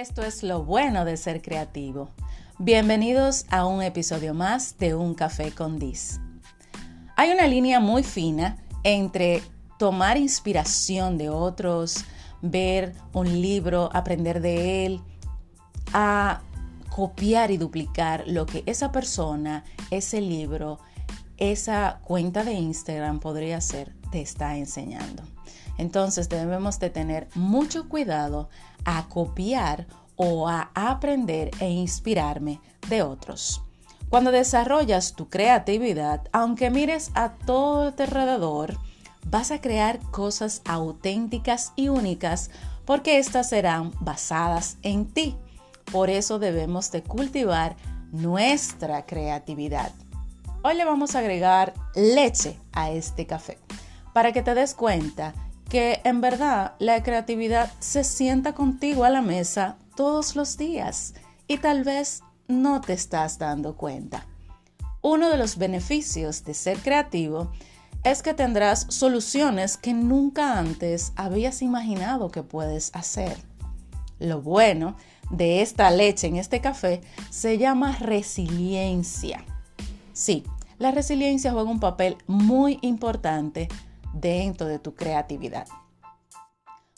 Esto es lo bueno de ser creativo. Bienvenidos a un episodio más de Un Café con Dis. Hay una línea muy fina entre tomar inspiración de otros, ver un libro, aprender de él, a copiar y duplicar lo que esa persona, ese libro, esa cuenta de Instagram podría ser, te está enseñando. Entonces debemos de tener mucho cuidado a copiar o a aprender e inspirarme de otros. Cuando desarrollas tu creatividad, aunque mires a todo tu alrededor, vas a crear cosas auténticas y únicas porque éstas serán basadas en ti. Por eso debemos de cultivar nuestra creatividad. Hoy le vamos a agregar leche a este café para que te des cuenta que en verdad la creatividad se sienta contigo a la mesa todos los días y tal vez no te estás dando cuenta. Uno de los beneficios de ser creativo es que tendrás soluciones que nunca antes habías imaginado que puedes hacer. Lo bueno de esta leche en este café se llama resiliencia. Sí, la resiliencia juega un papel muy importante dentro de tu creatividad.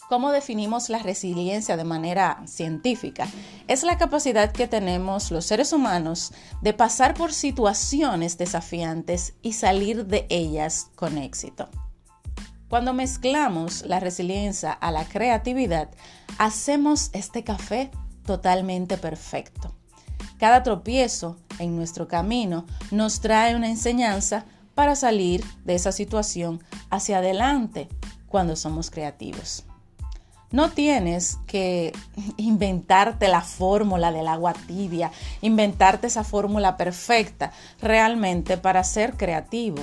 ¿Cómo definimos la resiliencia de manera científica? Es la capacidad que tenemos los seres humanos de pasar por situaciones desafiantes y salir de ellas con éxito. Cuando mezclamos la resiliencia a la creatividad, hacemos este café totalmente perfecto. Cada tropiezo en nuestro camino nos trae una enseñanza para salir de esa situación hacia adelante cuando somos creativos. No tienes que inventarte la fórmula del agua tibia, inventarte esa fórmula perfecta realmente para ser creativo.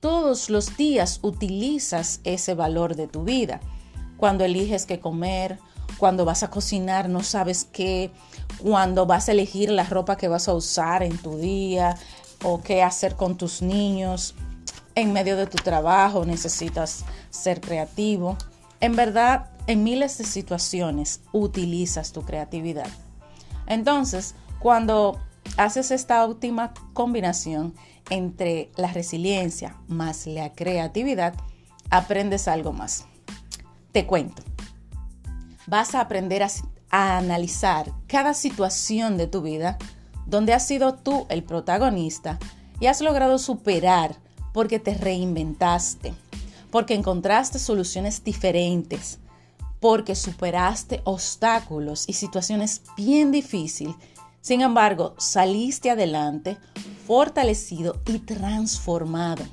Todos los días utilizas ese valor de tu vida. Cuando eliges qué comer, cuando vas a cocinar no sabes qué, cuando vas a elegir la ropa que vas a usar en tu día, o qué hacer con tus niños. En medio de tu trabajo necesitas ser creativo. En verdad, en miles de situaciones utilizas tu creatividad. Entonces, cuando haces esta última combinación entre la resiliencia más la creatividad, aprendes algo más. Te cuento. Vas a aprender a, a analizar cada situación de tu vida donde has sido tú el protagonista y has logrado superar porque te reinventaste, porque encontraste soluciones diferentes, porque superaste obstáculos y situaciones bien difíciles. Sin embargo, saliste adelante, fortalecido y transformado.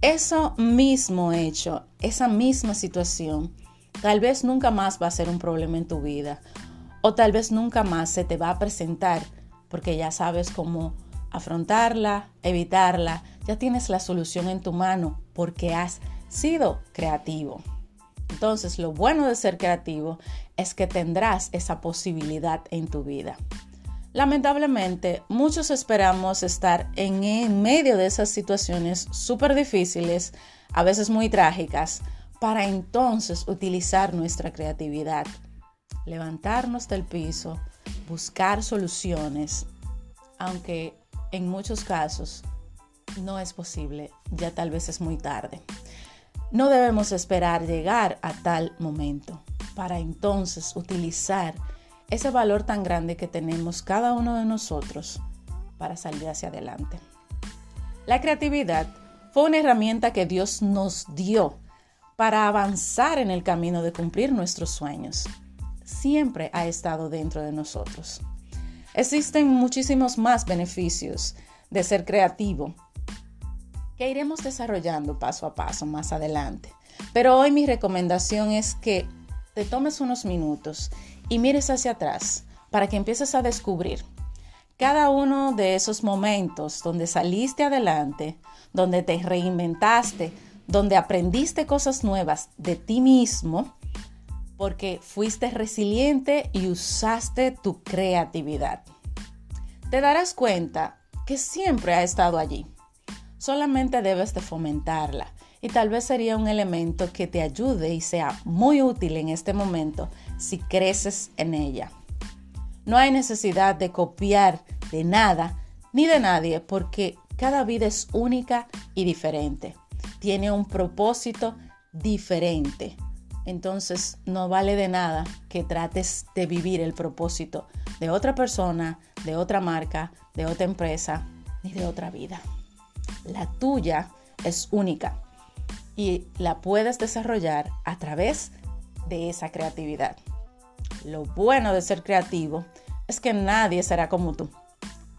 Eso mismo hecho, esa misma situación, tal vez nunca más va a ser un problema en tu vida o tal vez nunca más se te va a presentar porque ya sabes cómo afrontarla, evitarla, ya tienes la solución en tu mano porque has sido creativo. Entonces, lo bueno de ser creativo es que tendrás esa posibilidad en tu vida. Lamentablemente, muchos esperamos estar en, medio de esas situaciones súper difíciles, a veces muy trágicas, para entonces utilizar nuestra creatividad, levantarnos del piso, buscar soluciones, aunque en muchos casos no es posible, ya tal vez es muy tarde. No debemos esperar llegar a tal momento para entonces utilizar ese valor tan grande que tenemos cada uno de nosotros para salir hacia adelante. La creatividad fue una herramienta que Dios nos dio para avanzar en el camino de cumplir nuestros sueños siempre ha estado dentro de nosotros. Existen muchísimos más beneficios de ser creativo que iremos desarrollando paso a paso más adelante. Pero hoy mi recomendación es que te tomes unos minutos y mires hacia atrás para que empieces a descubrir cada uno de esos momentos donde saliste adelante, donde te reinventaste, donde aprendiste cosas nuevas de ti mismo porque fuiste resiliente y usaste tu creatividad. Te darás cuenta que siempre ha estado allí. Solamente debes de fomentarla Y tal vez sería un elemento que te ayude y sea muy útil en este momento si creces en ella. No hay necesidad de copiar de nada ni de nadie porque cada vida es única y diferente. Tiene un propósito diferente. Entonces no vale de nada que trates de vivir el propósito de otra persona, de otra marca, de otra empresa, ni de otra vida. La tuya es única y la puedes desarrollar a través de esa creatividad. Lo bueno de ser creativo es que nadie será como tú,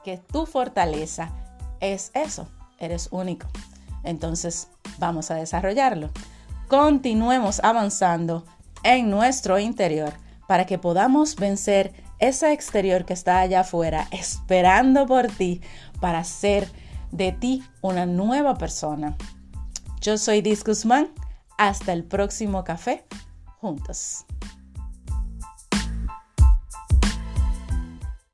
que tu fortaleza es eso, eres único. Entonces vamos a desarrollarlo. Continuemos avanzando en nuestro interior para que podamos vencer ese exterior que está allá afuera esperando por ti para ser de ti una nueva persona. Yo soy Dis Guzmán. Hasta el próximo café juntos.